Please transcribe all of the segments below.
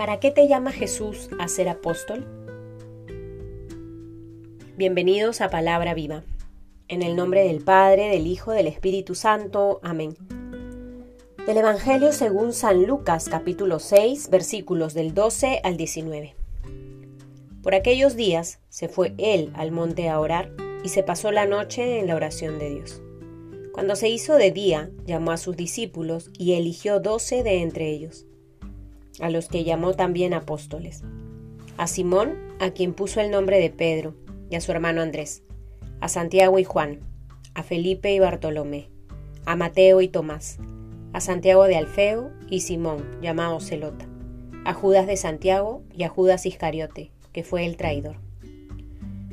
¿Para qué te llama Jesús a ser apóstol? Bienvenidos a Palabra Viva. En el nombre del Padre, del Hijo, del Espíritu Santo. Amén. Del Evangelio según San Lucas capítulo 6 versículos del 12 al 19. Por aquellos días se fue él al monte a orar y se pasó la noche en la oración de Dios. Cuando se hizo de día, llamó a sus discípulos y eligió doce de entre ellos a los que llamó también apóstoles, a Simón, a quien puso el nombre de Pedro, y a su hermano Andrés, a Santiago y Juan, a Felipe y Bartolomé, a Mateo y Tomás, a Santiago de Alfeo y Simón, llamado Celota, a Judas de Santiago y a Judas Iscariote, que fue el traidor.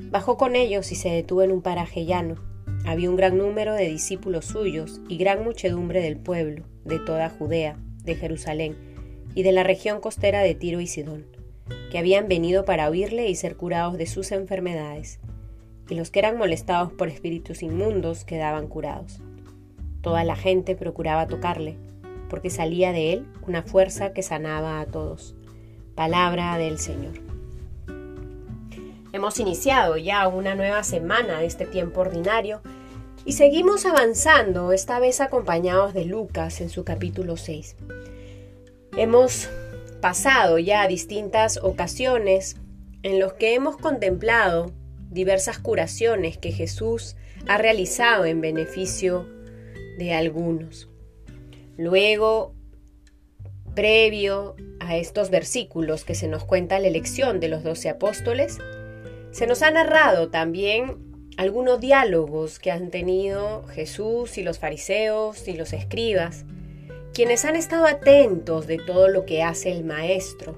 Bajó con ellos y se detuvo en un paraje llano. Había un gran número de discípulos suyos y gran muchedumbre del pueblo, de toda Judea, de Jerusalén, y de la región costera de Tiro y Sidón, que habían venido para oírle y ser curados de sus enfermedades, y los que eran molestados por espíritus inmundos quedaban curados. Toda la gente procuraba tocarle, porque salía de él una fuerza que sanaba a todos. Palabra del Señor. Hemos iniciado ya una nueva semana de este tiempo ordinario y seguimos avanzando, esta vez acompañados de Lucas en su capítulo 6. Hemos pasado ya distintas ocasiones en los que hemos contemplado diversas curaciones que Jesús ha realizado en beneficio de algunos. Luego, previo a estos versículos que se nos cuenta la elección de los doce apóstoles, se nos ha narrado también algunos diálogos que han tenido Jesús y los fariseos y los escribas quienes han estado atentos de todo lo que hace el Maestro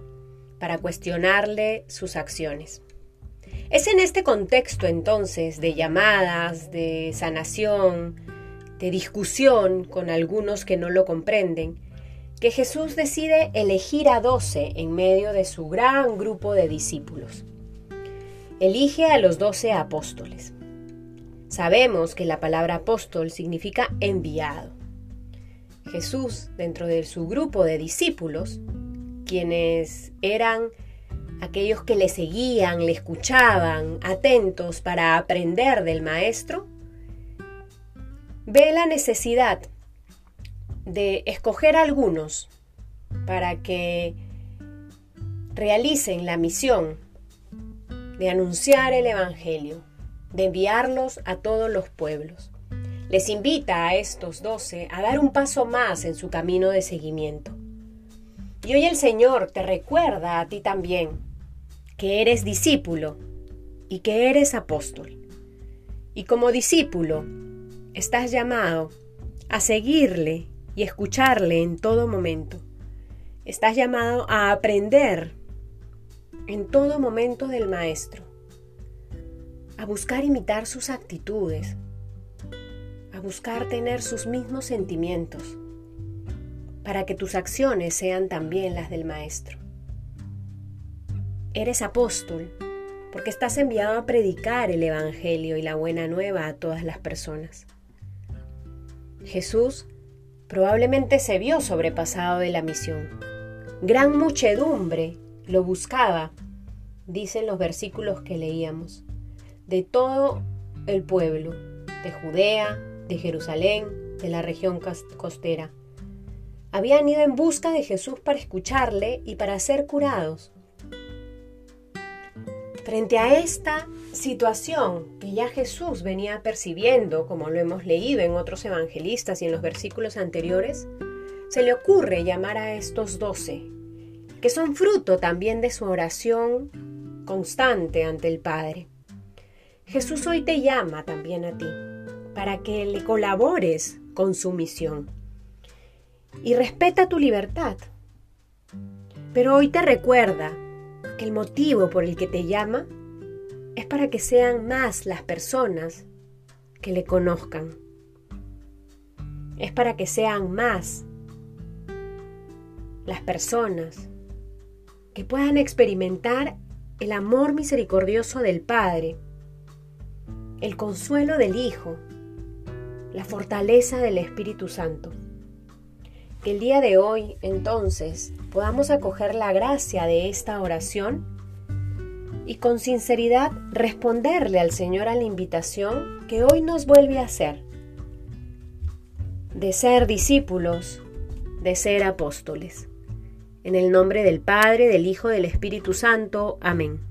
para cuestionarle sus acciones. Es en este contexto entonces de llamadas, de sanación, de discusión con algunos que no lo comprenden, que Jesús decide elegir a doce en medio de su gran grupo de discípulos. Elige a los doce apóstoles. Sabemos que la palabra apóstol significa enviado. Jesús dentro de su grupo de discípulos, quienes eran aquellos que le seguían, le escuchaban, atentos para aprender del Maestro, ve la necesidad de escoger algunos para que realicen la misión de anunciar el Evangelio, de enviarlos a todos los pueblos les invita a estos doce a dar un paso más en su camino de seguimiento. Y hoy el Señor te recuerda a ti también que eres discípulo y que eres apóstol. Y como discípulo, estás llamado a seguirle y escucharle en todo momento. Estás llamado a aprender en todo momento del Maestro, a buscar imitar sus actitudes, buscar tener sus mismos sentimientos, para que tus acciones sean también las del Maestro. Eres apóstol porque estás enviado a predicar el Evangelio y la buena nueva a todas las personas. Jesús probablemente se vio sobrepasado de la misión. Gran muchedumbre lo buscaba, dicen los versículos que leíamos, de todo el pueblo, de Judea, de Jerusalén, de la región costera. Habían ido en busca de Jesús para escucharle y para ser curados. Frente a esta situación que ya Jesús venía percibiendo, como lo hemos leído en otros evangelistas y en los versículos anteriores, se le ocurre llamar a estos doce, que son fruto también de su oración constante ante el Padre. Jesús hoy te llama también a ti para que le colabores con su misión. Y respeta tu libertad. Pero hoy te recuerda que el motivo por el que te llama es para que sean más las personas que le conozcan. Es para que sean más las personas que puedan experimentar el amor misericordioso del Padre, el consuelo del Hijo la fortaleza del Espíritu Santo. que el día de hoy entonces podamos acoger la gracia de esta oración y con sinceridad responderle al Señor a la invitación que hoy nos vuelve a hacer de ser discípulos, de ser apóstoles. En el nombre del Padre, del Hijo, del Espíritu Santo. Amén.